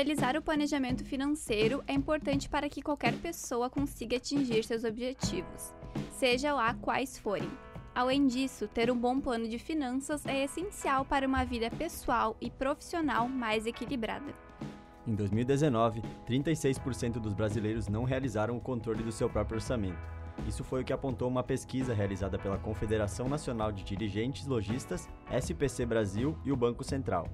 Realizar o planejamento financeiro é importante para que qualquer pessoa consiga atingir seus objetivos, seja lá quais forem. Além disso, ter um bom plano de finanças é essencial para uma vida pessoal e profissional mais equilibrada. Em 2019, 36% dos brasileiros não realizaram o controle do seu próprio orçamento. Isso foi o que apontou uma pesquisa realizada pela Confederação Nacional de Dirigentes Logistas, SPC Brasil e o Banco Central.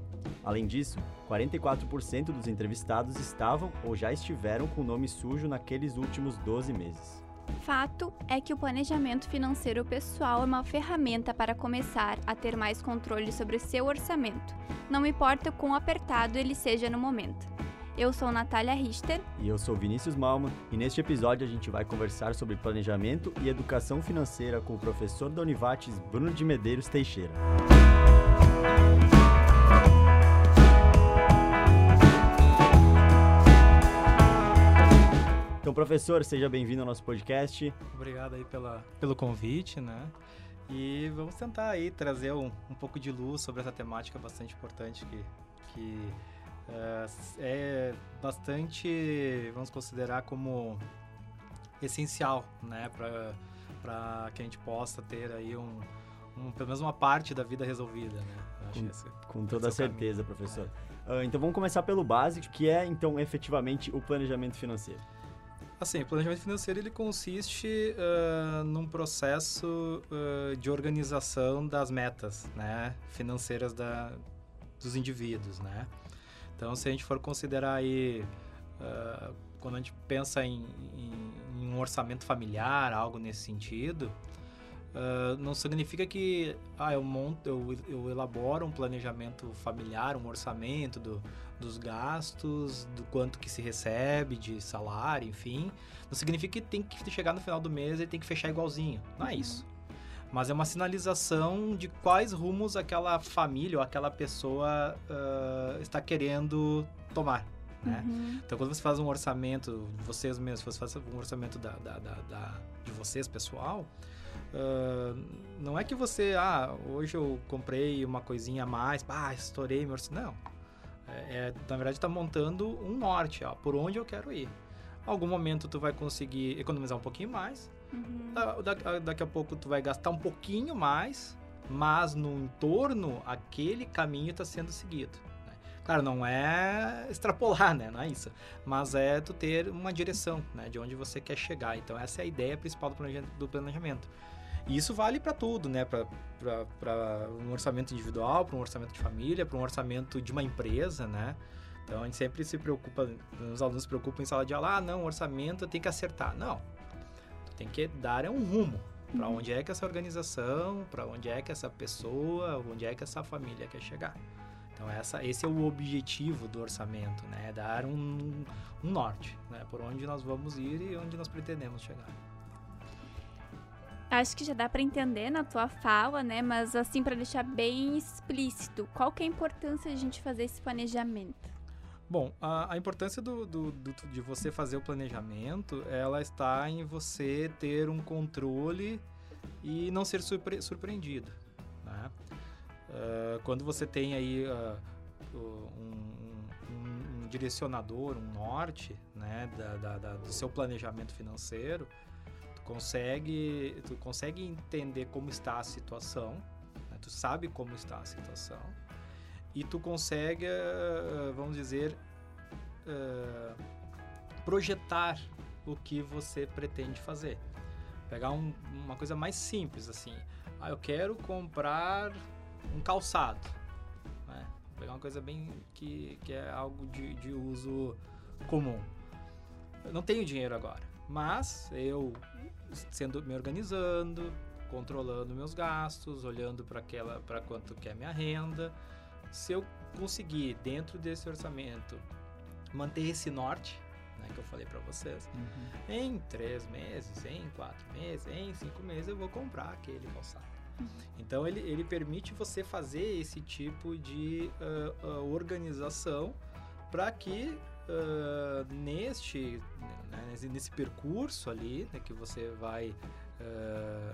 Além disso, 44% dos entrevistados estavam ou já estiveram com o nome sujo naqueles últimos 12 meses. Fato é que o planejamento financeiro pessoal é uma ferramenta para começar a ter mais controle sobre seu orçamento, não importa o quão apertado ele seja no momento. Eu sou Natália Richter. E eu sou Vinícius Malman. E neste episódio a gente vai conversar sobre planejamento e educação financeira com o professor da Univates, Bruno de Medeiros Teixeira. Então, professor, seja bem-vindo ao nosso podcast. Obrigado aí pela, pelo convite, né? E vamos tentar aí trazer um, um pouco de luz sobre essa temática bastante importante que, que é, é bastante, vamos considerar como essencial, né, para que a gente possa ter aí um, um, pelo menos uma parte da vida resolvida, né? Com, esse, com, toda certeza, caminho. professor. É. Uh, então vamos começar pelo básico, que é então efetivamente o planejamento financeiro. Assim, o planejamento financeiro ele consiste uh, num processo uh, de organização das metas, né, financeiras da, dos indivíduos, né. Então, se a gente for considerar aí, uh, quando a gente pensa em, em, em, um orçamento familiar, algo nesse sentido, uh, não significa que ah, eu, monto, eu, eu elaboro um planejamento familiar, um orçamento do, dos gastos, do quanto que se recebe de salário, enfim. Não significa que tem que chegar no final do mês e tem que fechar igualzinho. Não é uhum. isso mas é uma sinalização de quais rumos aquela família ou aquela pessoa uh, está querendo tomar. Né? Uhum. Então, quando você faz um orçamento, vocês mesmos, você faz um orçamento da, da, da, da de vocês, pessoal, uh, não é que você, ah, hoje eu comprei uma coisinha a mais, ah, estourei meu orçamento. Não. É, é, na verdade, está montando um norte, ó, por onde eu quero ir. Algum momento tu vai conseguir economizar um pouquinho mais, Uhum. Da, da, daqui a pouco tu vai gastar um pouquinho mais, mas no entorno aquele caminho está sendo seguido. Né? Claro, não é extrapolar, né? Não é isso. Mas é tu ter uma direção, né? De onde você quer chegar. Então essa é a ideia principal do planejamento. E isso vale para tudo, né? Para um orçamento individual, para um orçamento de família, para um orçamento de uma empresa, né? Então a gente sempre se preocupa, os alunos se preocupam em sala de aula, ah, não, orçamento tem que acertar. Não, tem que dar é um rumo para uhum. onde é que essa organização, para onde é que essa pessoa, onde é que essa família quer chegar. Então essa, esse é o objetivo do orçamento, né? É dar um, um norte, né? Por onde nós vamos ir e onde nós pretendemos chegar. Acho que já dá para entender na tua fala, né? Mas assim para deixar bem explícito, qual que é a importância de a gente fazer esse planejamento? Bom, a, a importância do, do, do, de você fazer o planejamento, ela está em você ter um controle e não ser surpre, surpreendido. Né? Uh, quando você tem aí uh, um, um, um, direcionador, um norte né, da, da, da, do seu planejamento financeiro, tu consegue, tu consegue entender como está a situação, né? tu sabe como está a situação, e tu consegue, eh, vamos dizer, eh, projetar o que você pretende fazer. Pegar um, uma coisa mais simples assim. Ah, eu quero comprar um calçado. Né? Pegar uma coisa bem que, que é algo de, de uso comum. Eu não tenho dinheiro agora, mas eu sendo me organizando, controlando meus gastos, olhando para aquela para quanto que é minha renda, se eu conseguir, dentro desse orçamento, manter esse norte, né, que eu falei para vocês, uhum. em três meses, em quatro meses, em cinco meses, eu vou comprar aquele calçado. Uhum. Então, ele, ele permite você fazer esse tipo de uh, uh, organização para que uh, neste né, nesse, nesse, percurso ali né, que você vai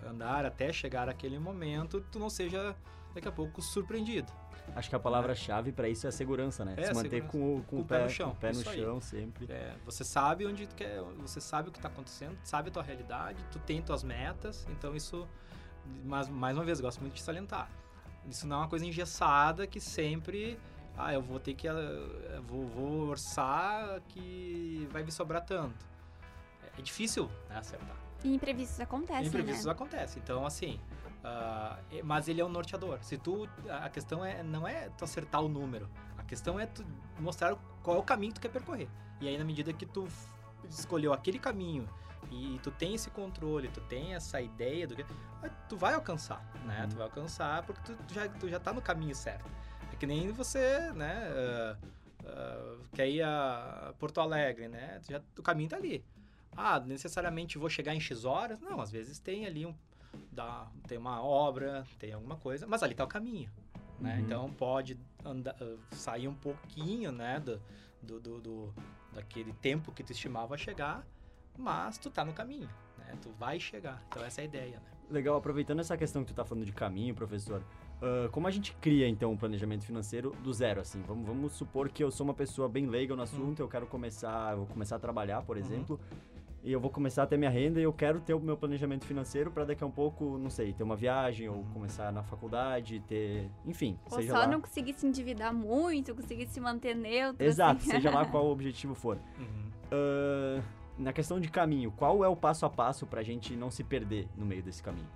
andar até chegar aquele momento, tu não seja daqui a pouco surpreendido. Acho que a palavra-chave para isso é a segurança, né? É, Se manter com, com, com, o pé, no chão, o pé no chão sempre. É, você sabe onde tu quer, você sabe o que está acontecendo, sabe a tua realidade, tu tem tuas metas, então isso, mas mais uma vez, gosto muito de salientar. Isso não é uma coisa engessada que sempre, ah, eu vou ter que, eu vou, vou orçar que vai me sobrar tanto. É, é difícil né, acertar. E imprevistos acontecem, Imprevistos né? acontecem. Então, assim, Uh, mas ele é um norteador. Se tu, a questão é não é tu acertar o número, a questão é tu mostrar qual é o caminho que tu quer percorrer. E aí na medida que tu escolheu aquele caminho e tu tem esse controle, tu tem essa ideia do que tu vai alcançar, né? Uhum. Tu vai alcançar porque tu, tu, já tu já tá no caminho certo. É que nem você, né? Uh, uh, quer ir a Porto Alegre, né? Já, o caminho tá ali. Ah, necessariamente vou chegar em X horas? Não, às vezes tem ali um dá, tem uma obra, tem alguma coisa, mas ali está o caminho. Né? Uhum. Então pode andar, uh, sair um pouquinho né, do, do, do, daquele tempo que tu estimava chegar, mas tu tá no caminho, né? Tu vai chegar. Então essa é a ideia, né? Legal, aproveitando essa questão que tu tá falando de caminho, professor, uh, como a gente cria então um planejamento financeiro do zero, assim? Vamos, vamos supor que eu sou uma pessoa bem leiga no assunto, uhum. eu quero começar, vou começar a trabalhar, por uhum. exemplo. Uhum e eu vou começar a ter minha renda e eu quero ter o meu planejamento financeiro para daqui a um pouco, não sei, ter uma viagem ou começar na faculdade, ter, enfim, ou seja só lá. não conseguir se endividar muito, conseguir se manter neutro. Exato, assim. seja lá qual o objetivo for. Uhum. Uh, na questão de caminho, qual é o passo a passo para a gente não se perder no meio desse caminho?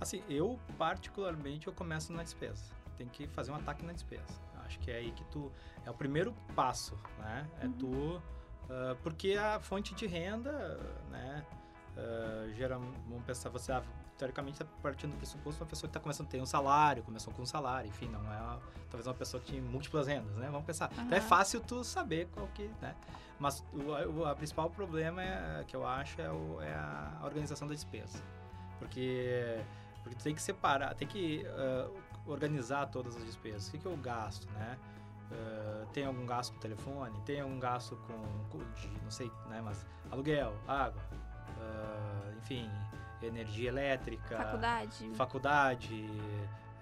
Assim, eu particularmente eu começo na despesa. Tem que fazer um ataque na despesa. Acho que é aí que tu é o primeiro passo, né? É uhum. tu Uh, porque a fonte de renda, né, uh, geral, vamos pensar, você ah, teoricamente está partindo do pressuposto uma pessoa que está começando a ter um salário, começou com um salário, enfim, não é uma, talvez uma pessoa que tem múltiplas rendas, né? Vamos pensar. Uhum. Então é fácil tu saber qual que, né? Mas o, a, principal problema é, que eu acho é, o, é, a organização da despesa. Porque, porque tu tem que separar, tem que uh, organizar todas as despesas. O que, que eu gasto, né? Uh, tem algum gasto com telefone, tem algum gasto com, de, não sei, né, mas aluguel, água, uh, enfim, energia elétrica, faculdade, faculdade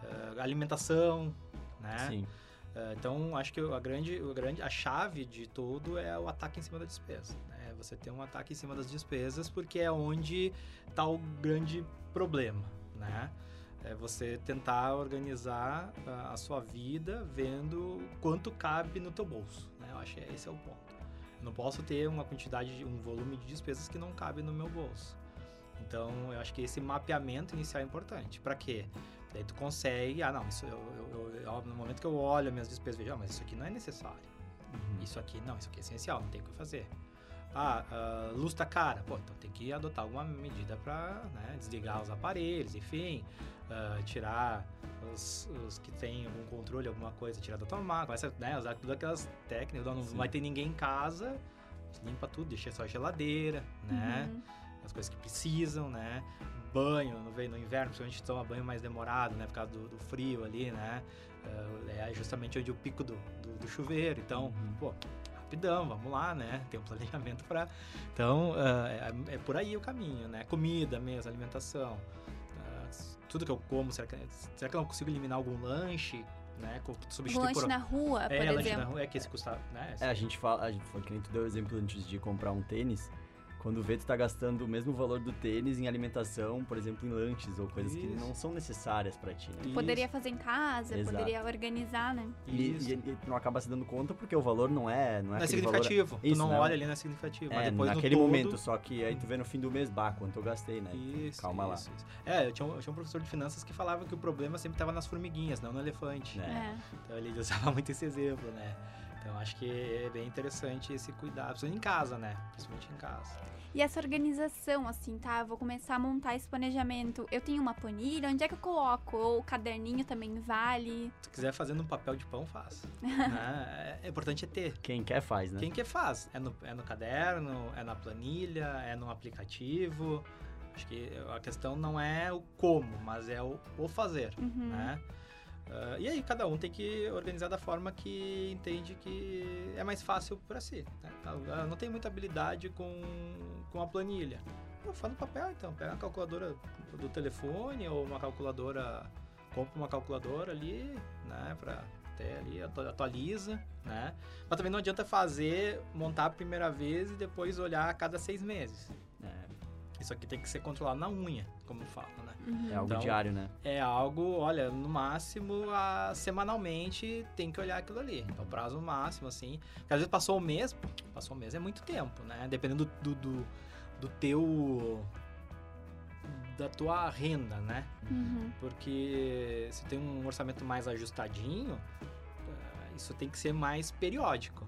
uh, alimentação, né? Sim. então, acho que a grande, a grande, a chave de tudo é o ataque em cima da despesa. Né? Você tem um ataque em cima das despesas porque é onde está o grande problema, né? É você tentar organizar a, sua vida vendo quanto cabe no teu bolso. Né? Eu acho que esse é o ponto. Eu não posso ter uma quantidade, um volume de despesas que não cabe no meu bolso. Então, eu acho que esse mapeamento inicial é importante. Para quê? Daí tu consegue, ah, não, isso eu, eu, eu, no momento que eu olho as minhas despesas, vejo, ah, mas isso aqui não é necessário. Uhum. Isso aqui, não, isso aqui é essencial, não tem o que fazer. Ah, a luz tá cara. Pô, então tem que adotar alguma medida para né, desligar os aparelhos, enfim uh, tirar os, os, que tem algum controle, alguma coisa, tirar da tomada, começa né, usar todas aquelas técnicas, não Sim. vai ter ninguém em casa, limpa tudo, deixa só a geladeira, né? Uhum. As coisas que precisam, né? Banho, no, no inverno, principalmente toma banho mais demorado, né? Por causa do, do frio ali, né? Uh, é justamente onde o pico do, do, do chuveiro. Então, uhum. pô, rapidão, vamos lá, né? Tem um planejamento para. Então, uh, é, é, por aí o caminho, né? Comida mesmo, alimentação tudo que eu como, será que, será que eu não consigo eliminar algum lanche? Né, substituir lanche por... na rua, é, por exemplo. lanche na rua, é que esse custa, né? É, a gente fala, a gente foi que nem tu deu o exemplo antes de comprar um tênis, quando vê, tu tá gastando o mesmo valor do tênis em alimentação, por exemplo, em lanches ou coisas Isso. que não são necessárias para ti, né? Poderia fazer em casa, Exato. poderia organizar, né? E, e, e, não acaba se dando conta porque o valor não é... Não é, não é significativo. Valor... Isso, tu não né? olha ali, não é significativo. É, naquele todo... momento, só que aí tu vê no fim do mês, bah, quanto eu gastei, né? Isso, Calma isso, lá. Isso. É, eu tinha, um, eu tinha um professor de finanças que falava que o problema sempre estava nas formiguinhas, não no elefante. É. Então ele usava muito esse exemplo, né? Então acho que é bem interessante esse cuidado, principalmente em casa, né? Principalmente em casa. E essa organização, assim, tá? Vou começar a montar esse planejamento. Eu tenho uma planilha, onde é que eu coloco? Ou o caderninho também vale? Se quiser fazer no papel de pão, faz. né? É, é importante é ter. Quem quer faz, né? Quem quer faz. É no, é no caderno, é na planilha, é no aplicativo. Acho que a questão não é o como, mas é o, o fazer, uhum. né? Uh, e aí cada um tem que organizar da forma que entende que é mais fácil para si. Né? Tá, não tem muita habilidade com, com a planilha. Eu falo no papel, então. Pega uma calculadora do telefone ou uma calculadora... Compra uma calculadora ali, né? Pra ter ali, atualiza, né? Mas também não adianta fazer, montar a primeira vez e depois olhar a cada seis meses. É, Isso aqui tem que ser controlado na unha, como fala, né? Uhum. é algo Então, diário, né? É algo, olha, no máximo, a, semanalmente tem que olhar aquilo ali. É o prazo máximo, assim. Porque às vezes passou um mês, pô, passou um mês é muito tempo, né? Dependendo do, do, do teu. da tua renda, né? Uhum. Porque se tem um orçamento mais ajustadinho, eh, isso tem que ser mais periódico.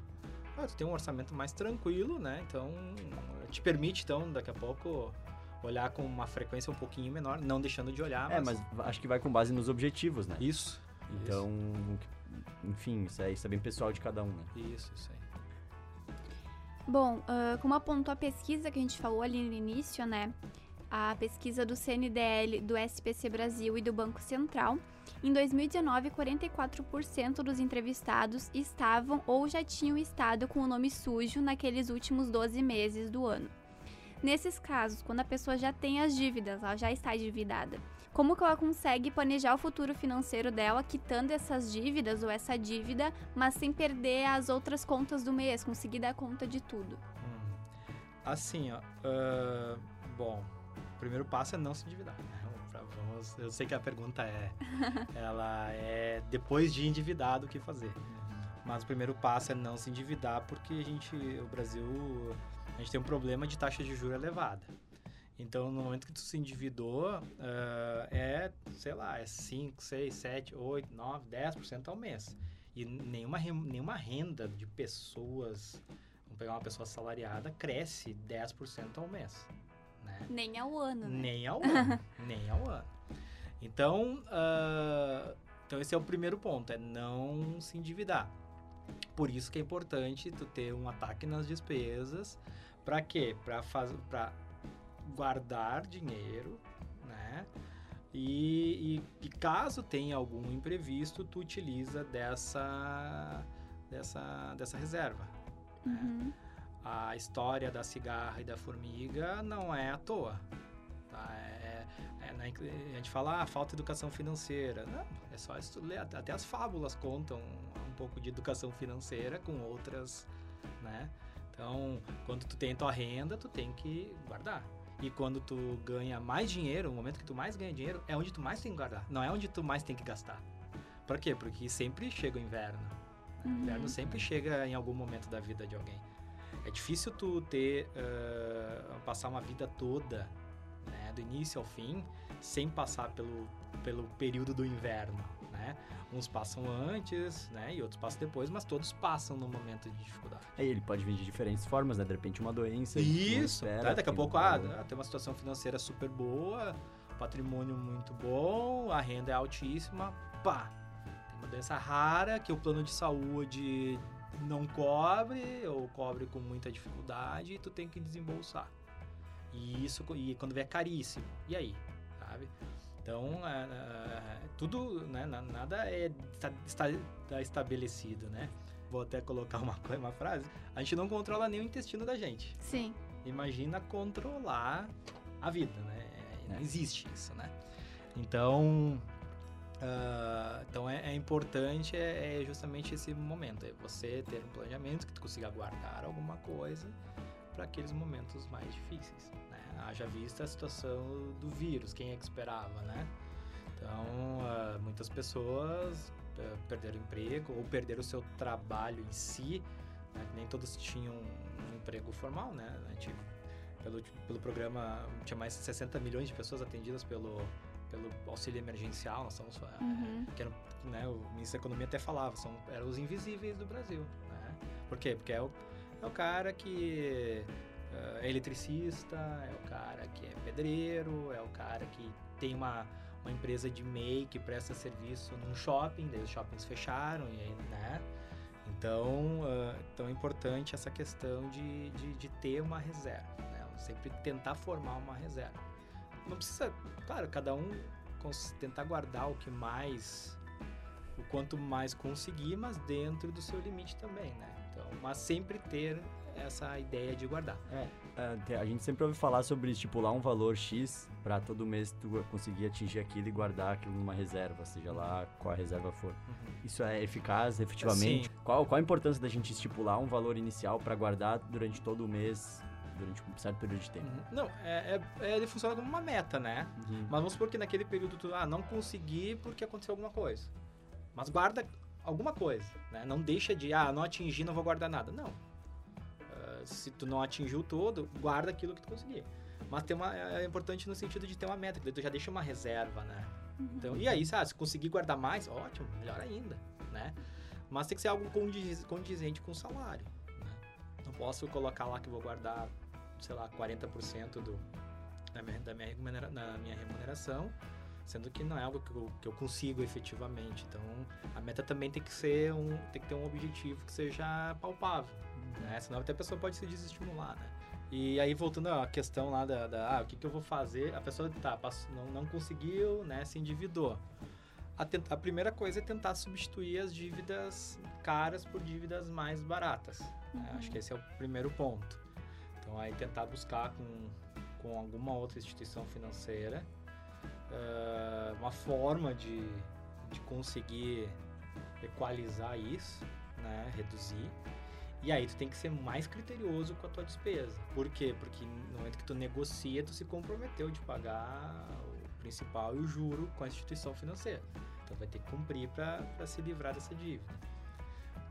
Ah, tu tem um orçamento mais tranquilo, né? Então, te permite, então, daqui a pouco, olhar com uma frequência um pouquinho menor, não deixando de olhar, É, mas acho que vai com base nos objetivos, né? Isso. Então, enfim, isso é, isso é bem pessoal de cada um, né? Isso, isso aí. Bom, ah, como apontou a pesquisa que a gente falou ali no início, né? A pesquisa do CNDL, do SPC Brasil e do Banco Central, em 2019, 44% dos entrevistados estavam ou já tinham estado com o nome sujo naqueles últimos 12 meses do ano. Nesses casos, quando a pessoa já tem as dívidas, ela já está endividada, como que ela consegue planejar o futuro financeiro dela quitando essas dívidas ou essa dívida, mas sem perder as outras contas do mês, conseguir dar conta de tudo? Hum. Assim, ó. ah, bom, o primeiro passo é não se endividar. né? Vamos, eu sei que a pergunta é. ela é depois de endividado o que fazer. Mas o primeiro passo é não se endividar porque a gente, o Brasil, a gente tem um problema de taxa de juros elevada. Então, no momento que tu se endividou, ah, é, sei lá, é 5, 6, 7, 8, 9, 10% ao mês. E nenhuma, nenhuma renda de pessoas, vamos pegar uma pessoa assalariada, cresce 10% ao mês. Né? Nem ao ano, né? Nem ao ano. nem ao ano. Então, ah, então, esse é o primeiro ponto, é não se endividar. Por isso que é importante tu ter um ataque nas despesas. Para quê? Para para guardar dinheiro, né? E, e, e caso tenha algum imprevisto, tu utiliza dessa dessa dessa reserva. Uhum. A história da cigarra e da formiga não é à toa. Tá? É, é na- a gente fala, ah, falta de educação financeira. Não, é só ler. Até as fábulas contam um pouco de educação financeira com outras, né? Então, quando tu tem tua renda, tu tem que guardar. E quando tu ganha mais dinheiro, o momento que tu mais ganha dinheiro, é onde tu mais tem que guardar. Não é onde tu mais tem que gastar. Por quê? Porque sempre chega o inverno. O inverno Uhum. sempre chega em algum momento da vida de alguém. É difícil tu ter ah, passar uma vida toda, né, do início ao fim, sem passar pelo, pelo período do inverno, né? Uns passam antes, né, e outros passam depois, mas todos passam no momento de dificuldade. Aí ele pode vir de diferentes formas, né? De repente uma doença. Isso, espera, tá? daqui a pouco, uma- ah, tem uma situação financeira super boa, patrimônio muito bom, a renda é altíssima, pá, tem uma doença rara que o plano de saúde não cobre ou cobre com muita dificuldade e tu tem que desembolsar. E isso, e quando vê é caríssimo. E aí, sabe? Então, é, é, tudo, né, na- nada é está, está estabelecido, né? Vou até colocar uma, uma frase. A gente não controla nem o intestino da gente. Sim. Imagina controlar a vida, né? É, Não É. existe isso, né? Então, ah, então é, é importante é, é justamente esse momento, é você ter um planejamento que tu consiga guardar alguma coisa para aqueles momentos mais difíceis, né? Haja vista a situação do vírus, quem é que esperava, né? Então, ah, muitas pessoas ah, perderam emprego ou perderam o seu trabalho em si, né? nem todos tinham um emprego formal, né? Gente, pelo, pelo programa, tinha mais de 60 milhões de pessoas atendidas pelo, pelo auxílio emergencial, nós estamos, ah, Uhum. que era, né, o ministro da Economia até falava, são, eram os invisíveis do Brasil, né? Por quê? Porque é o, é o cara que eh, é eletricista, é o cara que é pedreiro, é o cara que tem uma, uma empresa de MEI que presta serviço num shopping, daí os shoppings fecharam, e aí, né? Então, ah, então é importante essa questão de, de, de ter uma reserva, né? Sempre tentar formar uma reserva. Não precisa, claro, cada um tentar guardar o que mais, o quanto mais conseguir, mas dentro do seu limite também, né? Então, mas sempre ter essa ideia de guardar. É, a gente sempre ouve falar sobre estipular um valor X para todo mês tu conseguir atingir aquilo e guardar aquilo numa reserva, seja lá qual a reserva for. Uhum. Isso é eficaz, efetivamente? Qual, qual a importância da gente estipular um valor inicial para guardar durante todo o mês, durante um certo período de tempo? Uhum. Não, é, é- ele funciona como uma meta, né? Uhum. Mas vamos supor que naquele período tu ah, não consegui porque aconteceu alguma coisa. Mas guarda alguma coisa, né? Não deixa de, ah, não atingi, não vou guardar nada. Não. Ah, se tu não atingiu todo, guarda aquilo que tu conseguir. Mas tem uma, é importante no sentido de ter uma meta, que tu já deixa uma reserva, né? Então, e aí, sabe, se conseguir guardar mais, ótimo, melhor ainda, né? Mas tem que ser algo condiz- condizente com o salário, né? Não posso colocar lá que vou guardar, sei lá, 40% do, da, minha, da minha, remunera- na minha remuneração, sendo que não é algo que eu, que eu consigo efetivamente. Então, a meta também tem que ser um, tem que ter um objetivo que seja palpável, né? Senão até a pessoa pode se desestimular, né? E aí, voltando à questão lá da, da, ah, o que, que eu vou fazer? A pessoa tá, passou- não, não conseguiu, né, se endividou. A, ten- a primeira coisa é tentar substituir as dívidas caras por dívidas mais baratas. né? Acho que esse é o primeiro ponto. Então, aí tentar buscar com, com alguma outra instituição financeira ah, uma forma de, de conseguir equalizar isso, né, reduzir. E aí tu tem que ser mais criterioso com a tua despesa. Por quê? Porque no momento que tu negocia, tu se comprometeu de pagar o principal e o juro com a instituição financeira. Então vai ter que cumprir para se livrar dessa dívida.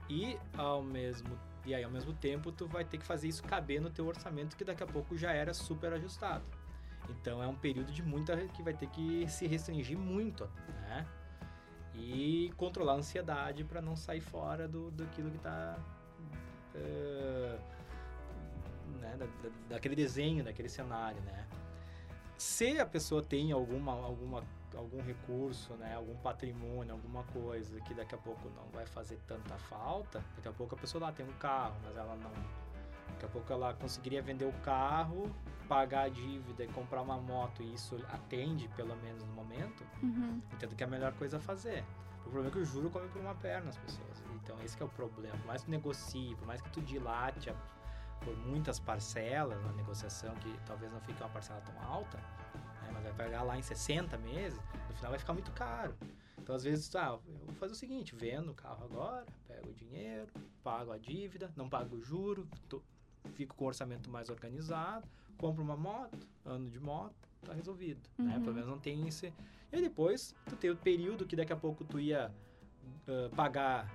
E ao mesmo e aí ao mesmo tempo tu vai ter que fazer isso caber no teu orçamento que daqui a pouco já era super ajustado. Então é um período de muita que vai ter que se restringir muito, né? E controlar a ansiedade para não sair fora do daquilo que está né, da- da- daquele desenho, daquele cenário, né? Se a pessoa tem alguma, alguma, algum recurso, né, algum patrimônio, alguma coisa que daqui a pouco não vai fazer tanta falta, daqui a pouco a pessoa lá tem um carro, mas ela não. Daqui a pouco ela conseguiria vender o carro, pagar a dívida e comprar uma moto, e isso atende, pelo menos no momento, Uhum. entendo que é a melhor coisa a fazer. O problema é que o juro come por uma perna as pessoas. Então esse é o problema. Por mais que tu negocie, por mais que tu dilate por muitas parcelas na negociação, que talvez não fique uma parcela tão alta, né, mas vai pagar lá em 60 meses, no final vai ficar muito caro. Então às vezes, ah, eu vou fazer o seguinte, vendo o carro agora, pego o dinheiro, pago a dívida, não pago o juro, tô- fico com o orçamento mais organizado, compro uma moto, ando de moto, tá resolvido, né? Uhum. Pelo menos não tem esse... E aí depois, tu tem o período que daqui a pouco tu ia ah, pagar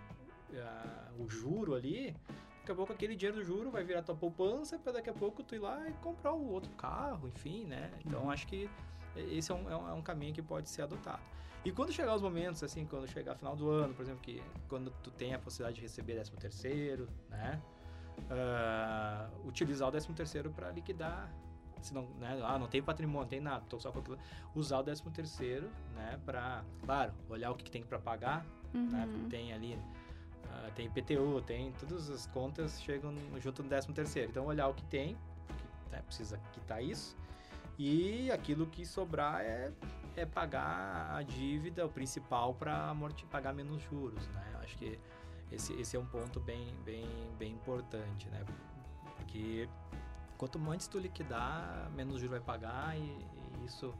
ah, o juro ali, daqui a pouco aquele dinheiro do juro vai virar tua poupança para daqui a pouco tu ir lá e comprar o outro carro, enfim, né? Então acho que esse é um, é um, é um caminho que pode ser adotado. E quando chegar os momentos, assim, quando chegar final do ano, por exemplo, que quando tu tem a possibilidade de receber 13 terceiro, né? Ah, utilizar o 13 terceiro para liquidar se não, né, ah, não tem patrimônio, não tem nada, tô só com aquilo. Usar o 13 terceiro, né, para, claro, olhar o que, que tem para pagar, né, Uhum. tem ali tem IPTU, tem todas as contas chegam no- junto no 13 terceiro. Então olhar o que tem, porque né, precisa quitar isso. E aquilo que sobrar é, é pagar a dívida, o principal para pagar menos juros, né? Acho que esse, esse é um ponto bem, bem, bem importante, né? Porque quanto antes tu liquidar, menos juros vai pagar e, e isso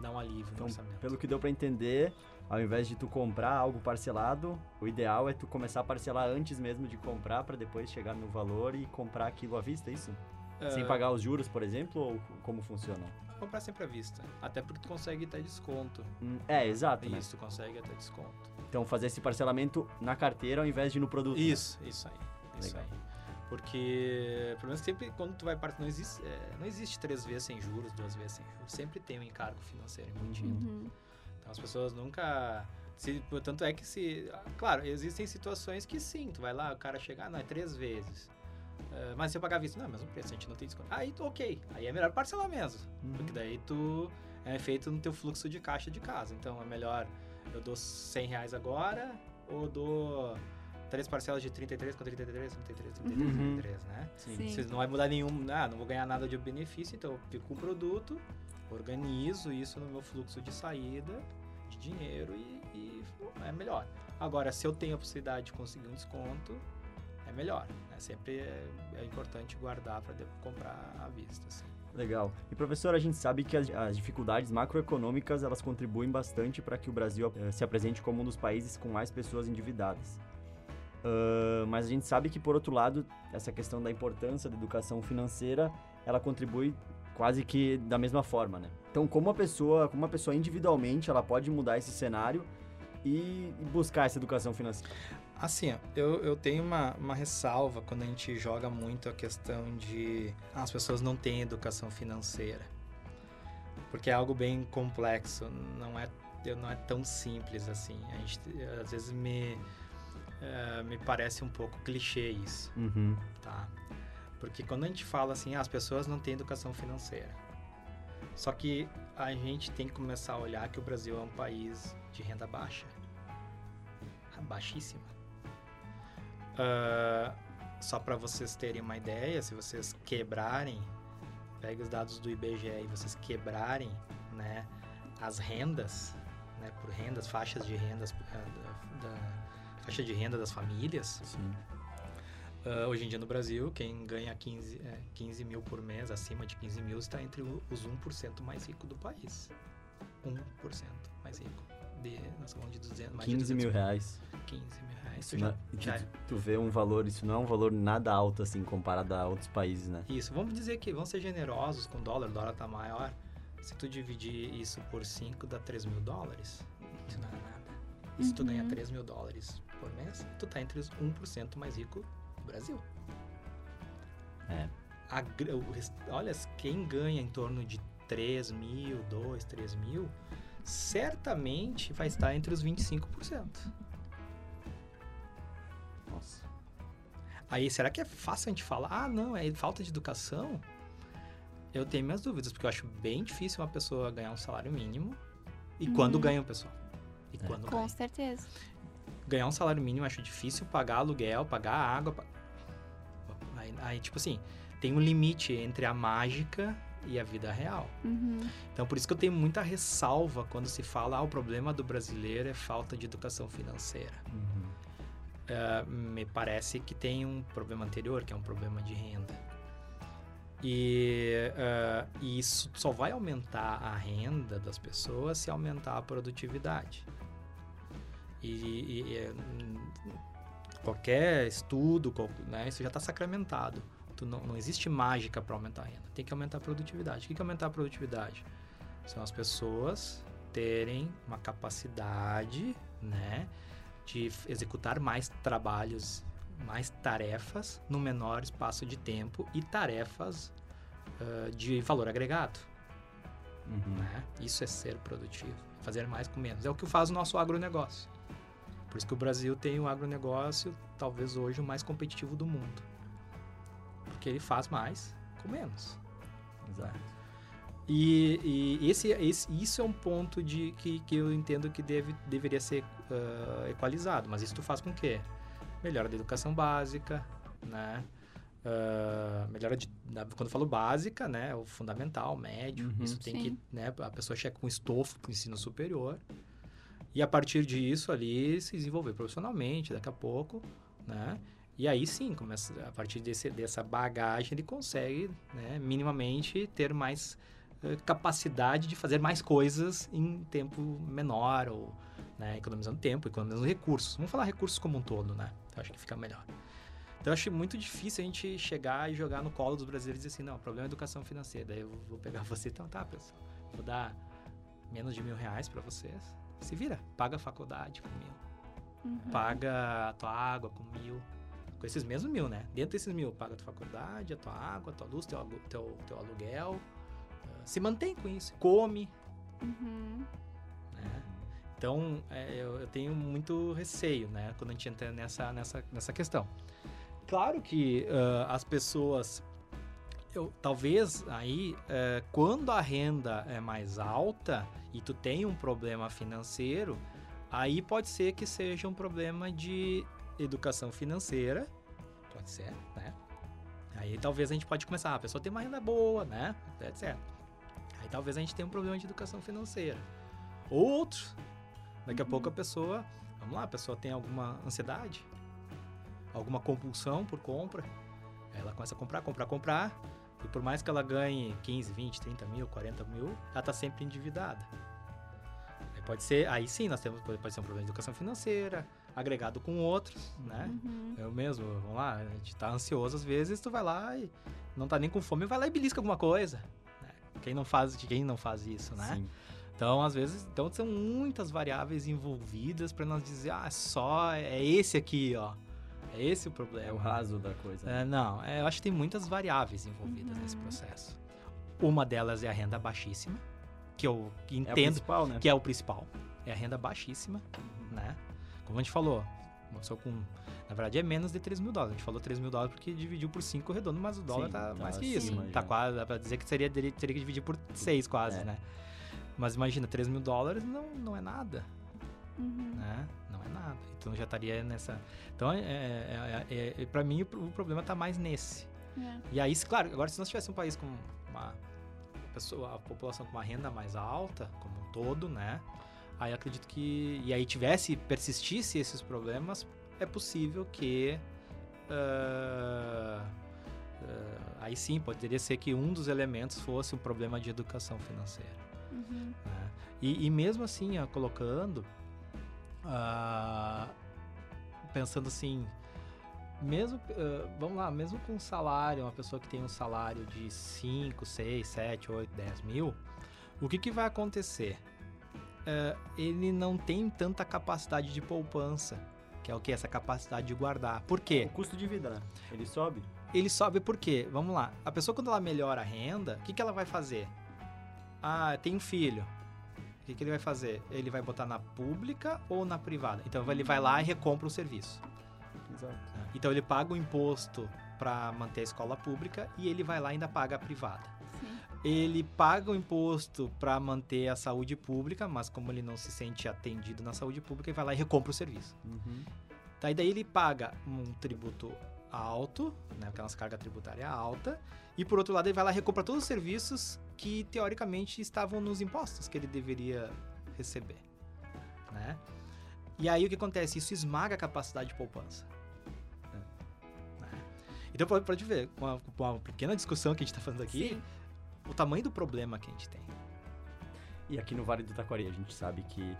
dá um alívio no Então, orçamento. pelo que deu pra entender, ao invés de tu comprar algo parcelado, o ideal é tu começar a parcelar antes mesmo de comprar pra depois chegar no valor e comprar aquilo à vista, é isso? Sem Ah, pagar os juros, por exemplo, ou como funciona? comprar sempre à vista. Até porque tu consegue ter desconto. Hum, É, exato, né? Isso, tu consegue até desconto. Então fazer esse parcelamento na carteira ao invés de no produto. né? Isso, isso aí. Isso Legal. aí. Porque, pelo menos sempre quando tu vai partir, não existe, é, não existe três vezes sem juros, duas vezes sem juros. Sempre tem um encargo financeiro embutido. Uhum. Então as pessoas nunca. Se, tanto é que se. Claro, existem situações que sim, tu vai lá, o cara chega, ah, não, é três vezes. Eh, mas se eu pagar à vista, não, é o mesmo preço, a gente não tem desconto. Aí, ok. Aí é melhor parcelar mesmo. Uhum. Porque daí tu é feito no teu fluxo de caixa de casa. Então é melhor eu dou 100 reais agora ou dou três parcelas de 33 com 33, 33, 33, Uhum. 33, né? Sim. Sim. Vocês não vai mudar nenhum, ah, não vou ganhar nada de benefício, então eu fico com o produto, organizo isso no meu fluxo de saída de dinheiro e, e é melhor. Agora, se eu tenho a possibilidade de conseguir um desconto, é melhor. Né? Sempre é, é importante guardar para comprar à vista. Assim. Legal. E professor, a gente sabe que as, as dificuldades macroeconômicas elas contribuem bastante para que o Brasil uh, se apresente como um dos países com mais pessoas endividadas. Uh, mas a gente sabe que por outro lado essa questão da importância da educação financeira ela contribui quase que da mesma forma, né? Então, como a pessoa, como uma pessoa individualmente, ela pode mudar esse cenário e, e buscar essa educação financeira? Assim, eu, eu tenho uma, uma ressalva quando a gente joga muito a questão de ah, as pessoas não têm educação financeira. Porque é algo bem complexo, não é, não é tão simples assim. A gente, às vezes me, uh, me parece um pouco clichê isso, uhum. tá? Porque quando a gente fala assim, ah, as pessoas não têm educação financeira. Só que a gente tem que começar a olhar que o Brasil é um país de renda baixa. Baixíssima. Uh, só para vocês terem uma ideia, se vocês quebrarem, pegue os dados do IBGE e vocês quebrarem né, as rendas, né, por rendas, faixas de rendas, uh, da, da, faixa de renda das famílias, Sim Uh, hoje em dia no Brasil, quem ganha 15, é, 15 mil por mês, acima de 15 mil, está entre os 1% mais rico do país. 1% mais rico. De, nós falamos de 200, mais 15 de 200 mil reais. 15 mil reais. Já, não, já tu, é. tu vê um valor, isso não é um valor nada alto assim comparado a outros países, né? Isso, vamos dizer que vamos ser generosos com o dólar, o dólar está maior. Se tu dividir isso por 5, dá 3 mil dólares. Isso não é nada. E se tu ganha Uhum. 3 mil dólares por mês, tu tá entre os 1% mais rico Brasil. É. a o olha, quem ganha em torno de 3 mil, 2, 3 mil, certamente vai estar entre os 25%. Nossa. Aí, será que é fácil a gente falar, ah, não, é falta de educação? Eu tenho minhas dúvidas, porque eu acho bem difícil uma pessoa ganhar um salário mínimo. E quando Uhum. ganha, pessoal? E É. quando Com ganha? certeza. Ganhar um salário mínimo eu acho difícil, pagar aluguel, pagar água. pa- Aí, tipo assim, tem um limite entre a mágica e a vida real. Uhum. Então, por isso que eu tenho muita ressalva quando se fala, ah, o problema do brasileiro é falta de educação financeira. Uhum. Ah, me parece que tem um problema anterior, que é um problema de renda. E, e isso só vai aumentar a renda das pessoas se aumentar a produtividade. E, e- e, qualquer estudo, né, isso já está sacramentado. Tu não, não existe mágica para aumentar a renda. Tem que aumentar a produtividade. O que é aumentar a produtividade? São as pessoas terem uma capacidade, né, de executar mais trabalhos, mais tarefas no menor espaço de tempo e tarefas ah, de valor agregado. Uhum. Né? Isso é ser produtivo, fazer mais com menos. É o que faz o nosso agronegócio. Por isso que o Brasil tem o agronegócio, talvez hoje, o mais competitivo do mundo. Porque ele faz mais com menos. Exato. E, e esse, esse- isso é um ponto de que, que eu entendo que deve, deveria ser ah, equalizado. Mas isso tu faz com o quê? Melhora da educação básica, né? Ah, melhora de, quando eu falo básica, né? O fundamental, médio. Uhum. Isso tem Sim. que, né? A pessoa chega com estofo para o ensino superior. E a partir disso ali se desenvolver profissionalmente daqui a pouco, né? E aí sim, começa, a partir desse, dessa bagagem ele consegue, né, minimamente ter mais eh, capacidade de fazer mais coisas em tempo menor ou né, economizando tempo, economizando recursos. Vamos falar recursos como um todo, né? Eu acho que fica melhor. Então eu acho muito difícil a gente chegar e jogar no colo dos brasileiros e dizer assim, não, o problema é educação financeira. Daí eu vou pegar você, então tá, pessoal, vou dar menos de mil reais para vocês. Se vira, paga a faculdade com mil Uhum. paga a tua água com mil. Com esses mesmos mil, né? Dentro desses mil, paga a tua faculdade, a tua água, a tua luz, teu, teu, teu aluguel. Ah, se mantém com isso. Come, Uhum. né? Então, é, eu, eu tenho muito receio, né? Quando a gente entra nessa, nessa, nessa questão. Claro que ah, as pessoas... Eu, talvez aí, eh, quando a renda é mais alta e tu tem um problema financeiro, aí pode ser que seja um problema de educação financeira, pode ser, né? Aí talvez a gente pode começar, ah, a pessoa tem uma renda boa, né? Etc. Aí talvez a gente tenha um problema de educação financeira. Outro, daqui a Uhum. pouco a pessoa, vamos lá, a pessoa tem alguma ansiedade, alguma compulsão por compra, ela começa a comprar, comprar, comprar, e por mais que ela ganhe 15, 20, 30 mil, 40 mil, ela está sempre endividada. Aí pode ser, aí sim, nós temos, pode ser um problema de educação financeira, agregado com outros, né? Uhum. Eu mesmo, vamos lá, a gente tá ansioso às vezes, tu vai lá e não tá nem com fome, vai lá e belisca alguma coisa. né? Quem não faz, quem não faz isso, né? Sim. Então, às vezes, então são muitas variáveis envolvidas para nós dizer, ah, só é esse aqui, ó. É esse o problema. É o raso da coisa. né? É, não, é, eu acho que tem muitas variáveis envolvidas Uhum. nesse processo. Uma delas é a renda baixíssima, que eu É o entendo principal, né? que é o principal. É a renda baixíssima, né? Como a gente falou, uma pessoa com. Na verdade, é menos de 3 mil dólares. A gente falou 3 mil dólares porque dividiu por 5 redondo, mas o dólar Sim, tá tá mais que isso. acima Tá quase, dá pra dizer que seria, teria teria que dividir por 6 quase, É. né? Mas imagina, 3 mil dólares não, não é nada, Uhum. né? Não é nada. Então já estaria nessa. Então, é, é, é, é, pra mim, o pro- o problema tá mais nesse. É. E aí, claro, agora se nós tivesse um país com uma pessoa, a população com uma renda mais alta, como um todo, né? Aí acredito que e aí tivesse persistisse esses problemas, é possível que ah, ah, aí sim poderia ser que um dos elementos fosse um problema de educação financeira. Uhum. né? E, e mesmo assim, ó, colocando, ah, pensando assim, mesmo, ah, vamos lá, mesmo com um salário, uma pessoa que tem um salário de 5, 6, 7, 8, 10 mil, o que, que vai acontecer? Ah, ele não tem tanta capacidade de poupança, que é o que? Essa capacidade de guardar. Por quê? O custo de vida, né? Ele sobe. ele sobe por quê? Vamos lá. A pessoa, quando ela melhora a renda, o que, que ela vai fazer? Ah, tem um filho. O que, que ele vai fazer? Ele vai botar na pública ou na privada? Então ele vai lá e recompra o serviço. Exato. Então ele paga o imposto para manter a escola pública e ele vai lá e ainda paga a privada. Sim. Ele paga o imposto para manter a saúde pública, mas como ele não se sente atendido na saúde pública, ele vai lá e recompra o serviço. Uhum. Daí, daí ele paga um tributo alto, né, é uma carga tributária alta, e por outro lado ele vai lá e recompra todos os serviços que teoricamente estavam nos impostos que ele deveria receber, né? E aí o que acontece? Isso esmaga a capacidade de poupança. né? Então pode, pode ver, com uma, uma pequena discussão que a gente está fazendo aqui, Sim. o tamanho do problema que a gente tem. E aqui no Vale do Taquari a gente sabe que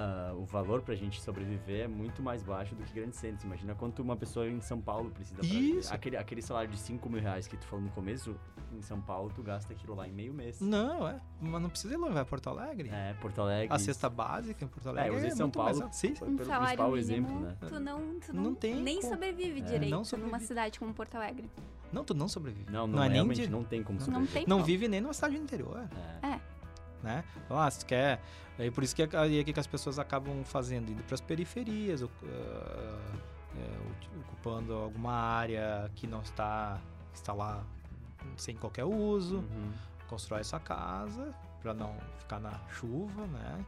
ah, o valor pra gente sobreviver é muito mais baixo do que grandes centros. Imagina quanto uma pessoa em São Paulo precisa pra. Isso. Aquele, aquele salário de 5 mil reais que tu falou no começo, em São Paulo tu gasta aquilo lá em meio mês. Não, é, mas não precisa ir lá, vai a Porto Alegre. É, Porto Alegre. A cesta básica em Porto Alegre eu usei é São mais Paulo. alta. Sim, Foi Um pelo salário principal mínimo, exemplo, né? tu não, tu Não não, tem nem como. sobrevive É. direito Não numa sobrevive. cidade como Porto Alegre. Não, tu não sobrevive. Não, não, é nem realmente de- não tem como não Não sobreviver. tem Não vive nem numa cidade do interior, É. né? Então, ah, se quer... Aí por isso que, aí é que as pessoas acabam fazendo, indo para as periferias, ah, é, ocupando alguma área que não está, está lá sem qualquer uso, Uhum. constrói sua casa para não ficar na chuva, né?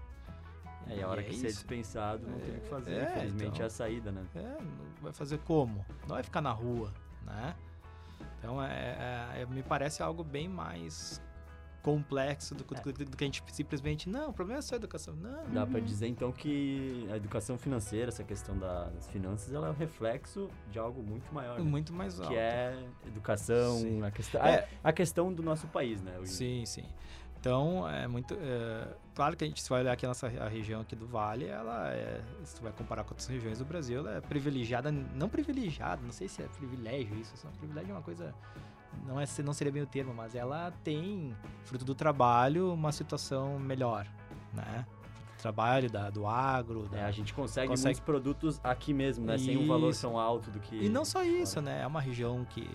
É, e a hora é que ser isso. dispensado, não tem o que fazer. É, Infelizmente então. é a saída, né? É, não vai fazer como? Não vai ficar na rua, né? Então, é, é- é- me parece algo bem mais complexo do, que- É. do que- do que a gente simplesmente... Não, o problema é só a educação. Não, Dá Uhum. dizer então que a educação financeira, essa questão da- das finanças, ela é um reflexo de algo muito maior. né? muito mais alto. Que é educação, Sim. a questão, É. a, questão do nosso país, né? Sim, sim. Então, é muito... é, claro que a gente se vai olhar aqui a nossa a região aqui do Vale, ela é... Se tu vai comparar com outras regiões do Brasil, ela é privilegiada... Não privilegiada, não sei se é privilégio isso. Só privilégio é uma coisa... Não, é, não seria bem o termo, mas ela tem, fruto do trabalho, uma situação melhor, né? Do trabalho, da, do agro, da, É, a gente consegue, Consegue- muitos produtos aqui mesmo, né? Sem um valor Isso. tão alto do que. E não só isso, né? É uma região que,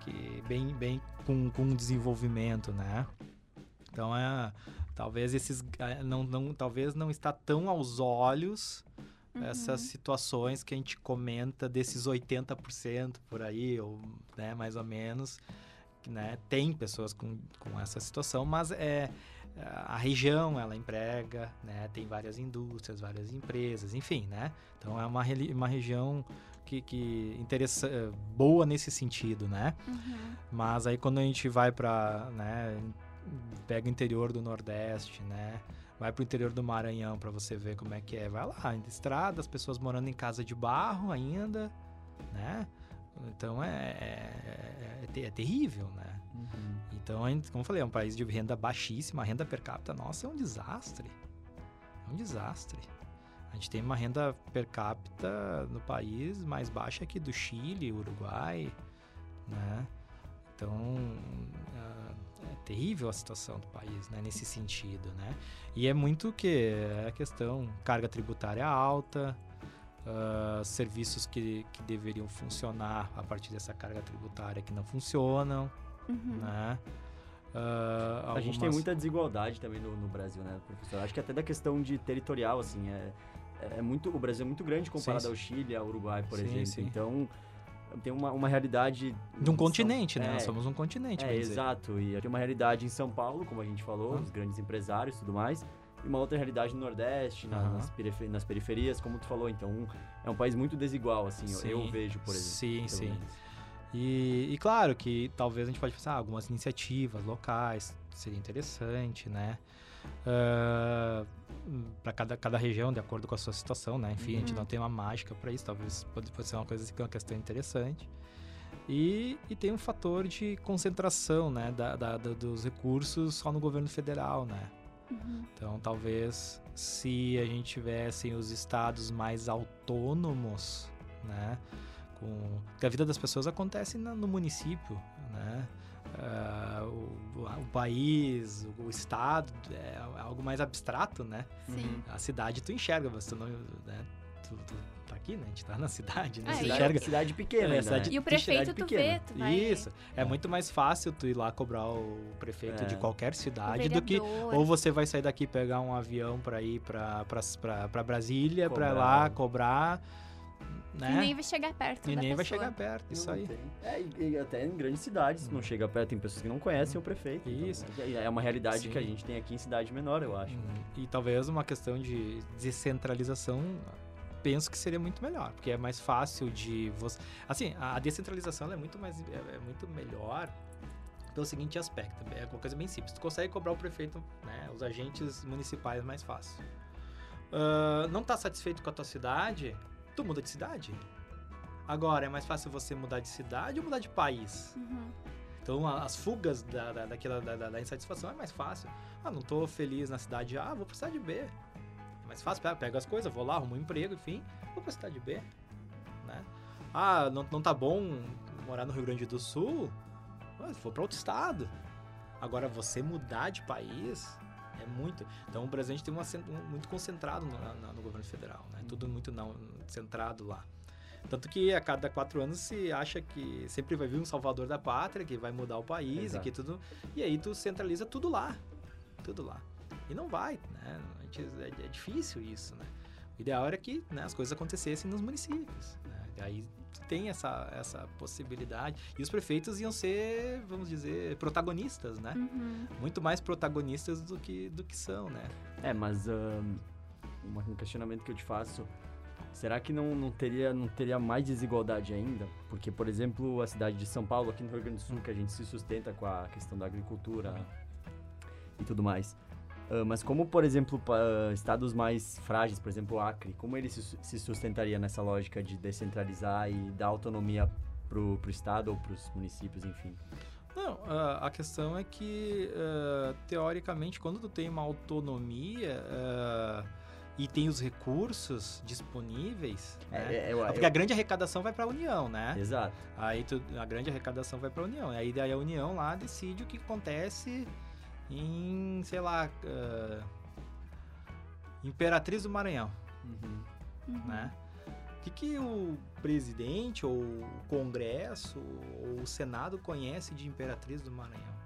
que bem, bem com, com desenvolvimento, né? Então é talvez esses é, não, não talvez não está tão aos olhos Uhum. essas situações que a gente comenta desses 80% por aí ou né, mais ou menos que, né, tem pessoas com, com essa situação, mas é a região ela emprega, né, tem várias indústrias, várias empresas, enfim, né? Então é uma, uma região que, que interessa, boa nesse sentido, né? Uhum. Mas aí quando a gente vai para, né, pega o interior do Nordeste, né, Vai pro interior do Maranhão para você ver como é que é. Vai lá, estrada, as pessoas morando em casa de barro ainda, né? Então é, é, é, é terrível, né? Uhum. Então, como eu falei, é um país de renda baixíssima, a renda per capita nossa é um desastre. É um desastre. A gente tem uma renda per capita no país mais baixa que do Chile, Uruguai, né? Então, é, é terrível a situação do país, né? Nesse sentido, né? E é muito que é a questão carga tributária alta, uh, serviços que, que deveriam funcionar a partir dessa carga tributária que não funcionam, uhum. né? Uh, algumas... A gente tem muita desigualdade também no, no, Brasil, né, professor? Acho que até da questão de territorial, assim, é, é muito, o Brasil é muito grande comparado sim, sim. ao Chile, ao Uruguai, por sim, exemplo. Sim. Então, tem uma, uma realidade... De um continente, né? É, Nós somos um continente, É, exato. E tem uma realidade em São Paulo, como a gente falou, uhum. os grandes empresários e tudo mais. E uma outra realidade no Nordeste, na, uhum. nas, perifer nas, periferias, como tu falou. Então, é um país muito desigual, assim, eu, eu vejo, por exemplo. Sim, sim. E, e, claro que talvez a gente pode pensar ah, algumas iniciativas locais, seria interessante, né? Uh, para cada, cada região, de acordo com a sua situação, né? Enfim, uhum. a gente uhum. não tem uma mágica para isso, talvez pode, pode ser uma coisa que é uma questão interessante. E, e tem um fator de concentração, né, da, da, da dos recursos só no governo federal, né? Uhum. Então, talvez se a gente tivesse os estados mais autônomos, né, com que a vida das pessoas acontece no município, né? Uh, o, o, país, o, o, estado é algo mais abstrato, né? Sim. A cidade tu enxerga, você não, né? Tu, tu tá aqui, né? A gente tá na cidade, né? É, cidade, enxerga. cidade pequena, é, cidade, né? E o prefeito tu vê, tu vai... Isso. É, é, muito mais fácil tu ir lá cobrar o prefeito é. de qualquer cidade do que ou você vai sair daqui pegar um avião para ir para Brasília, para lá cobrar né? E nem vai chegar perto. E nem pessoa. vai chegar perto, isso aí. É, e, até em grandes cidades não chega perto, tem pessoas que não conhecem hum. o prefeito. Então, isso. Então, é uma realidade Sim. que a gente tem aqui em cidade menor, eu acho. Hum. E talvez uma questão de descentralização penso que seria muito melhor, porque é mais fácil de você. Assim, a descentralização é muito mais é, é, muito melhor pelo seguinte aspecto, é uma coisa bem simples. Tu consegue cobrar o prefeito, né, os agentes municipais mais fácil. Uh, não está satisfeito com a tua cidade? Tu muda de cidade. Agora, é mais fácil você mudar de cidade ou mudar de país? Uhum. Então, as fugas da, da, daquela, da, da, insatisfação é mais fácil. Ah, não tô feliz na cidade A, vou pra cidade B. É mais fácil, pego as coisas, vou lá, arrumo um emprego, enfim, vou pra cidade B. Né? Ah, não, não tá bom morar no Rio Grande do Sul? vou para outro estado. Agora, você mudar de país, é muito. Então o Brasil a gente tem uma, muito concentrado no, no, no governo federal, né? Tudo muito não, centrado lá. Tanto que a cada quatro anos se acha que sempre vai vir um salvador da pátria, que vai mudar o país, e que tudo. E aí tu centraliza tudo lá. Tudo lá. E não vai, né? É, é, difícil isso, né? O ideal era que né, as coisas acontecessem nos municípios. Né? Aí tem essa, essa possibilidade. E os prefeitos iam ser, vamos dizer, protagonistas, né? Uhum. Muito mais protagonistas do que, do que são, né? É, mas um, um questionamento que eu te faço. Será que não, não, teria, não teria mais desigualdade ainda? Porque, por exemplo, a cidade de São Paulo, aqui no Rio Grande do Sul, que a gente se sustenta com a questão da agricultura e tudo mais. Uh, mas como, por exemplo, uh, estados mais frágeis, por exemplo, Acre, como ele se, se sustentaria nessa lógica de descentralizar e dar autonomia para o estado ou para os municípios, enfim? Não, a questão é que, teoricamente, quando tu tem uma autonomia e tem os recursos disponíveis, é, né? É, eu, Porque eu... a grande arrecadação vai para a União, né? Exato. Aí tu, a grande arrecadação vai para a União. Aí daí a União lá decide o que acontece em, sei lá, uh, Imperatriz do Maranhão, uhum. Uhum. né? O que, que o presidente ou o Congresso ou o Senado conhece de Imperatriz do Maranhão?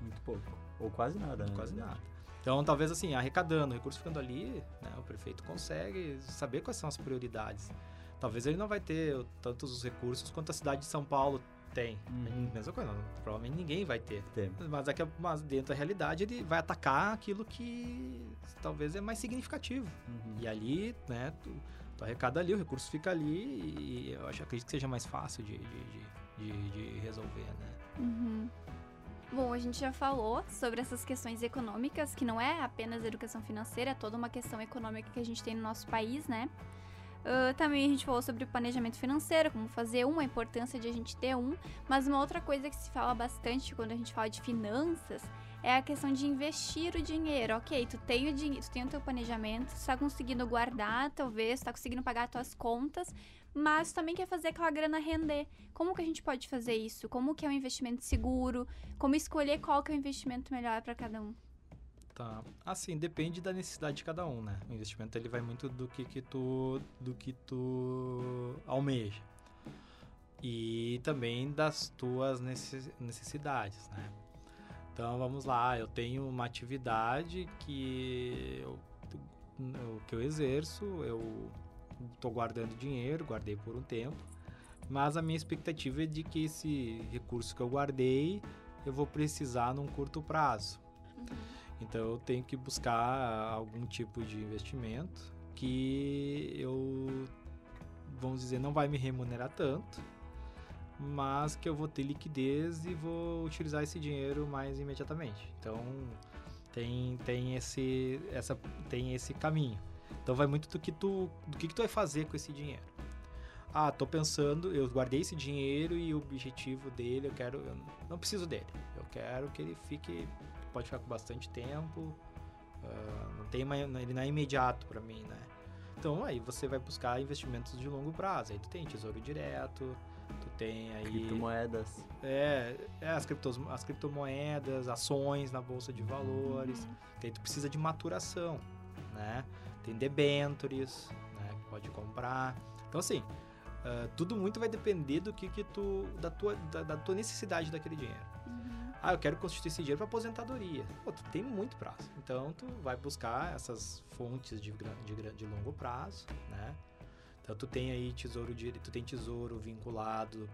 Muito pouco. Ou quase nada, né? Quase nada. Então, talvez assim, arrecadando, o recurso ficando ali, né, o prefeito consegue saber quais são as prioridades. Talvez ele não vai ter tantos os recursos quanto a cidade de São Paulo tem. Uhum. Mesma coisa, não, provavelmente ninguém vai ter. Tem. Mas, é que, mas dentro da realidade ele vai atacar aquilo que talvez é mais significativo. Uhum. E ali, né, tu, tu arrecada ali, o recurso fica ali e eu acho, acredito que seja mais fácil de, de, de, de resolver, né? Uhum. Bom, a gente já falou sobre essas questões econômicas, que não é apenas educação financeira, é toda uma questão econômica que a gente tem no nosso país, né? Uh, também a gente falou sobre o planejamento financeiro, como fazer um, a importância de a gente ter um. Mas uma outra coisa que se fala bastante quando a gente fala de finanças é a questão de investir o dinheiro. Ok, tu tem o dinheiro, tu tem o teu planejamento, tu tá conseguindo guardar, talvez, tu tá conseguindo pagar as tuas contas, mas tu também quer fazer aquela grana render. Como que a gente pode fazer isso? Como que é um investimento seguro? Como escolher qual que é o investimento melhor para cada um? Tá. Assim, depende da necessidade de cada um, né? O investimento ele vai muito do que, que tu do que tu almeja. E também das tuas necessidades, né? Então vamos lá, eu tenho uma atividade que eu, que eu exerço, eu estou guardando dinheiro, guardei por um tempo, mas a minha expectativa é de que esse recurso que eu guardei eu vou precisar num curto prazo. Uhum. Então eu tenho que buscar algum tipo de investimento que eu, vamos dizer, não vai me remunerar tanto, mas que eu vou ter liquidez e vou utilizar esse dinheiro mais imediatamente. Então tem, tem, esse, essa, tem esse caminho. Então vai muito do que tu, do que, que tu vai fazer com esse dinheiro. Ah, tô pensando, eu guardei esse dinheiro e o objetivo dele, eu quero, eu não preciso dele. Eu quero que ele fique pode ficar com bastante tempo. Uh, não tem uma, ele não é imediato para mim, né? Então aí você vai buscar investimentos de longo prazo. Aí tu tem tesouro direto, tu tem aí criptomoedas. É, é as, criptos, as criptomoedas, ações na bolsa de valores. Uhum. Aí tu precisa de maturação, né? Tem debentures, né? Que pode comprar. Então assim, uh, tudo muito vai depender do que que tu da tua da, da tua necessidade daquele dinheiro. Ah, eu quero constituir esse dinheiro para aposentadoria. Pô, tu tem muito prazo. Então, tu vai buscar essas fontes de, de, de longo prazo, né? Então, tu tem aí tesouro, de, tu tem tesouro vinculado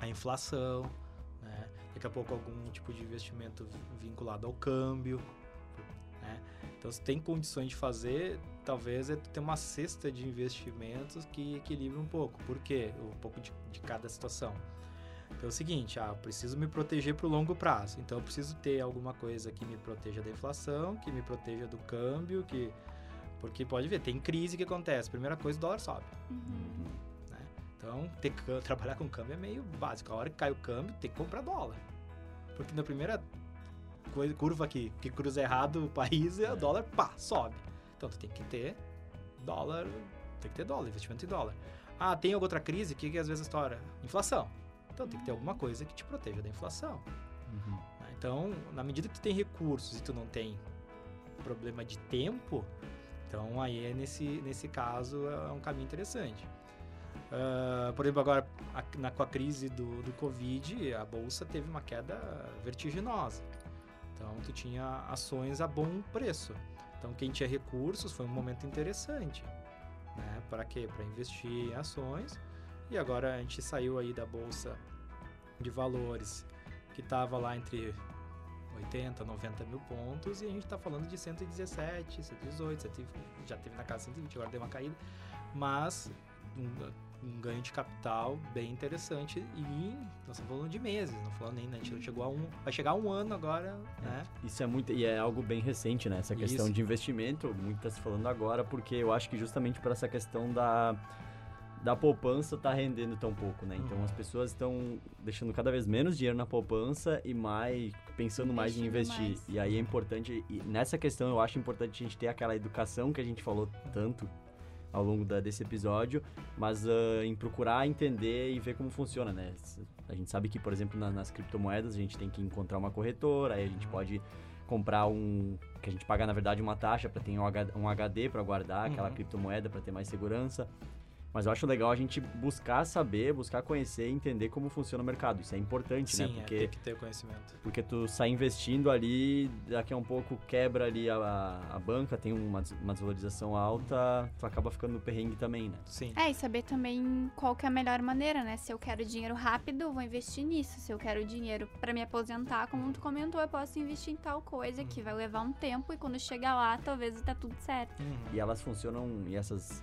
à inflação, né? Daqui a pouco algum tipo de investimento vinculado ao câmbio, né? Então, se tem condições de fazer, talvez é ter uma cesta de investimentos que equilibre um pouco. Por quê? Um pouco de, de cada situação. Então é o seguinte, ah, preciso me proteger para o longo prazo. Então eu preciso ter alguma coisa que me proteja da inflação, que me proteja do câmbio, que porque pode ver, tem crise que acontece. Primeira coisa, o dólar sobe. Uhum. Né? Então, ter que trabalhar com câmbio é meio básico. A hora que cai o câmbio, tem que comprar dólar. Porque na primeira coisa, curva que, que cruza errado o país, é. o dólar, pá, sobe. Então, tu tem que ter dólar, tem que ter dólar, investimento em dólar. Ah, tem alguma outra crise? O que, que às vezes estoura? Inflação. Então tem que ter alguma coisa que te proteja da inflação. Uhum. Né? Então, na medida que tu tem recursos e tu não tem problema de tempo, então aí é nesse, nesse caso é um caminho interessante. Uh, por exemplo, agora a, na, com a crise do, do Covid, a bolsa teve uma queda vertiginosa. Então tu tinha ações a bom preço. Então quem tinha recursos foi um momento interessante. Né? Para quê? Para investir em ações e agora a gente saiu aí da bolsa de valores que estava lá entre 80, 90 mil pontos e a gente está falando de 117, 118, 120, já teve na casa 120, agora deu uma caída, mas um, um, ganho de capital bem interessante e nós estamos falando de meses, não falando nem, né? a gente não chegou a um, vai chegar a um ano agora, é, né? Isso é muito, e é algo bem recente, né? Essa questão Isso. de investimento, muito está se falando agora, porque eu acho que justamente por essa questão da da poupança tá rendendo tão pouco, né? Então uhum. as pessoas estão deixando cada vez menos dinheiro na poupança e mais pensando mais em investir. Mais. E aí é importante, nessa questão eu acho importante a gente ter aquela educação que a gente falou tanto ao longo da, desse episódio, mas uh, em procurar entender e ver como funciona, né? A gente sabe que, por exemplo, na, nas criptomoedas a gente tem que encontrar uma corretora, aí a gente uhum. pode comprar um que a gente paga na verdade uma taxa para ter um HD, um HD para guardar aquela uhum. criptomoeda para ter mais segurança. Mas eu acho legal a gente buscar saber, buscar conhecer e entender como funciona o mercado. Isso é importante, né? Sim, é, porque, é, tem que ter conhecimento. Porque tu sai investindo ali, daqui a um pouco quebra ali a, a banca, tem uma, uma desvalorização alta, tu acaba ficando no perrengue também, né? Sim. É, e saber também qual que é a melhor maneira, né? Se eu quero dinheiro rápido, vou investir nisso. Se eu quero dinheiro para me aposentar, como tu comentou, eu posso investir em tal coisa uhum. que vai levar um tempo e quando chegar lá, talvez tá tudo certo. Uhum. E elas funcionam, e essas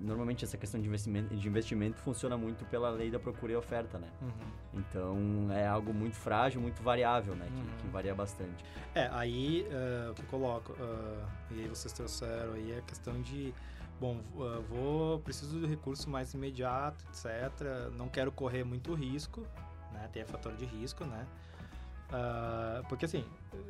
normalmente essa questão de investimento, de investimento funciona muito pela lei da procura e oferta, né? Uhum. Então é algo muito frágil, muito variável, né? Que, Uhum. que varia bastante. É, aí que eu coloco, eh, e aí vocês trouxeram aí a questão de, bom, eh, vou, preciso do recurso mais imediato, etc. Não quero correr muito risco, né? Tem fator de risco, né? Ah, porque assim,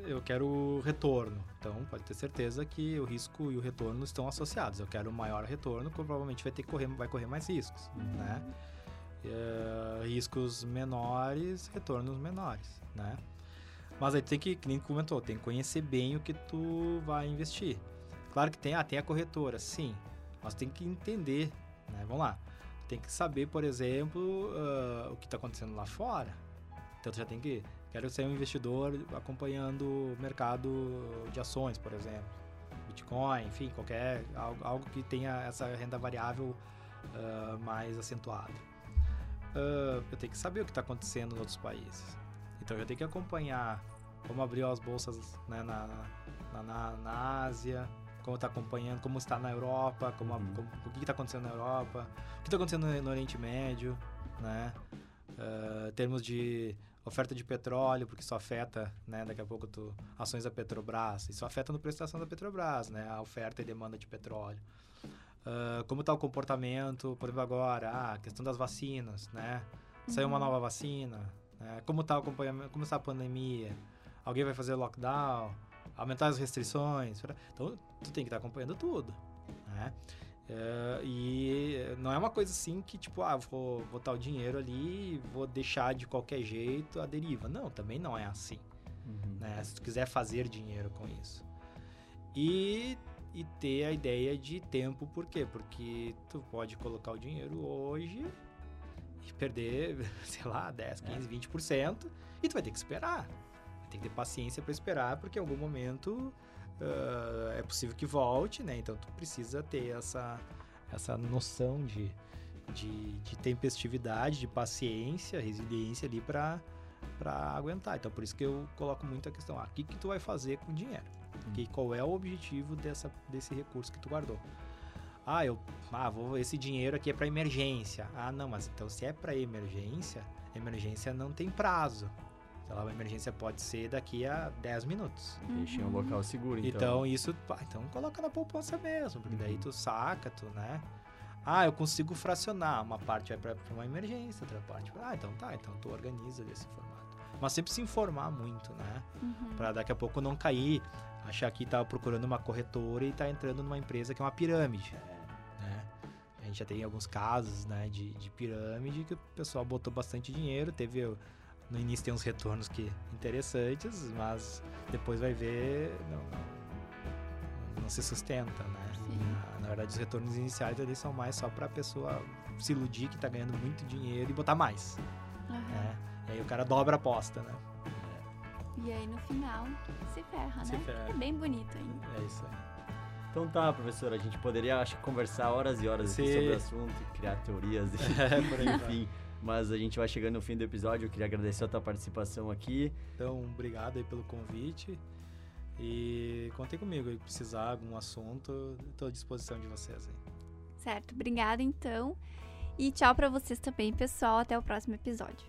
eu quero retorno, então pode ter certeza que o risco e o retorno estão associados. Eu quero maior retorno, provavelmente vai ter correr, vai correr mais riscos, né? Eh, riscos menores, retornos menores, né? Mas aí tem que, que nem comentou, tem que conhecer bem o que tu vai investir. Claro que tem, ah, tem a corretora, sim, mas tem que entender, né? Vamos lá. Tem que saber, por exemplo, ah, o que está acontecendo lá fora. Então tu já tem que, quero ser um investidor acompanhando o mercado de ações, por exemplo, Bitcoin, enfim, qualquer algo, algo que tenha essa renda variável ah, mais acentuada. Ah, eu tenho que saber o que está acontecendo nos outros países. Então eu tenho que acompanhar como abriu as bolsas né, na, na, na, na Ásia, como está acompanhando, como está na Europa, como, Uhum. como- o que está acontecendo na Europa, o que está acontecendo no, no Oriente Médio, né? Ah, termos de oferta de petróleo, porque isso afeta, né? Daqui a pouco tu, ações da Petrobras, isso afeta no preço da ação da Petrobras, né? A oferta e demanda de petróleo. Ah, como está o comportamento, por exemplo, agora, ah, a questão das vacinas, né? Saiu uma Uhum. nova vacina, né? Como está o acompanhamento, como está a pandemia? Alguém vai fazer lockdown? Aumentar as restrições? Então, tu tem que estar acompanhando tudo, né? É, e não é uma coisa assim que, tipo, ah, vou botar o dinheiro ali e vou deixar de qualquer jeito a deriva. Não, também não é assim Uhum. né? Se tu quiser fazer dinheiro com isso. E, e ter a ideia de tempo, por quê? Porque tu pode colocar o dinheiro hoje e perder, sei lá, 10, 15, 20% e tu vai ter que esperar. Vai ter que ter paciência para esperar, porque em algum momento ah, é possível que volte, né? Então tu precisa ter essa, essa noção de, de, de tempestividade, de paciência, resiliência ali para para aguentar. Então, por isso que eu coloco muito a questão, ah, o que, que tu vai fazer com o dinheiro? Que, qual é o objetivo dessa, desse recurso que tu guardou? Ah, eu, ah, vou, esse dinheiro aqui é para emergência. Ah, não, mas então se é para emergência, emergência não tem prazo. Sei lá, uma emergência pode ser daqui a 10 minutos. Deixa em um local seguro, então. Então, isso, pá, então coloca na poupança mesmo, porque daí tu saca, tu, né? Ah, eu consigo fracionar, uma parte vai para uma emergência, outra parte pra... Ah, então tá, então tu organiza desse formato. Mas sempre se informar muito, né? Uhum. Pra daqui a pouco não cair, achar que tá procurando uma corretora e tá entrando numa empresa que é uma pirâmide, né? A gente já tem alguns casos, né, de, de pirâmide que o pessoal botou bastante dinheiro, teve no início tem uns retornos que interessantes, mas depois vai ver não, não, não se sustenta, né? Sim. Na, na verdade, os retornos iniciais ali são mais só pra pessoa se iludir que tá ganhando muito dinheiro e botar mais, Aham. né? E aí o cara dobra a aposta, né? E aí no final se ferra, Se né? ferra. É bem bonito ainda. É isso aí. Então tá, professor, a gente poderia, acho, conversar horas e horas Sim. sobre o assunto, criar teorias, É, por aí enfim. Mas a gente vai chegando no fim do episódio, eu queria agradecer a tua participação aqui. Então, obrigado aí pelo convite. E contem comigo aí, precisar algum assunto, estou à disposição de vocês aí. Certo, obrigada então. E tchau pra vocês também, pessoal. Até o próximo episódio.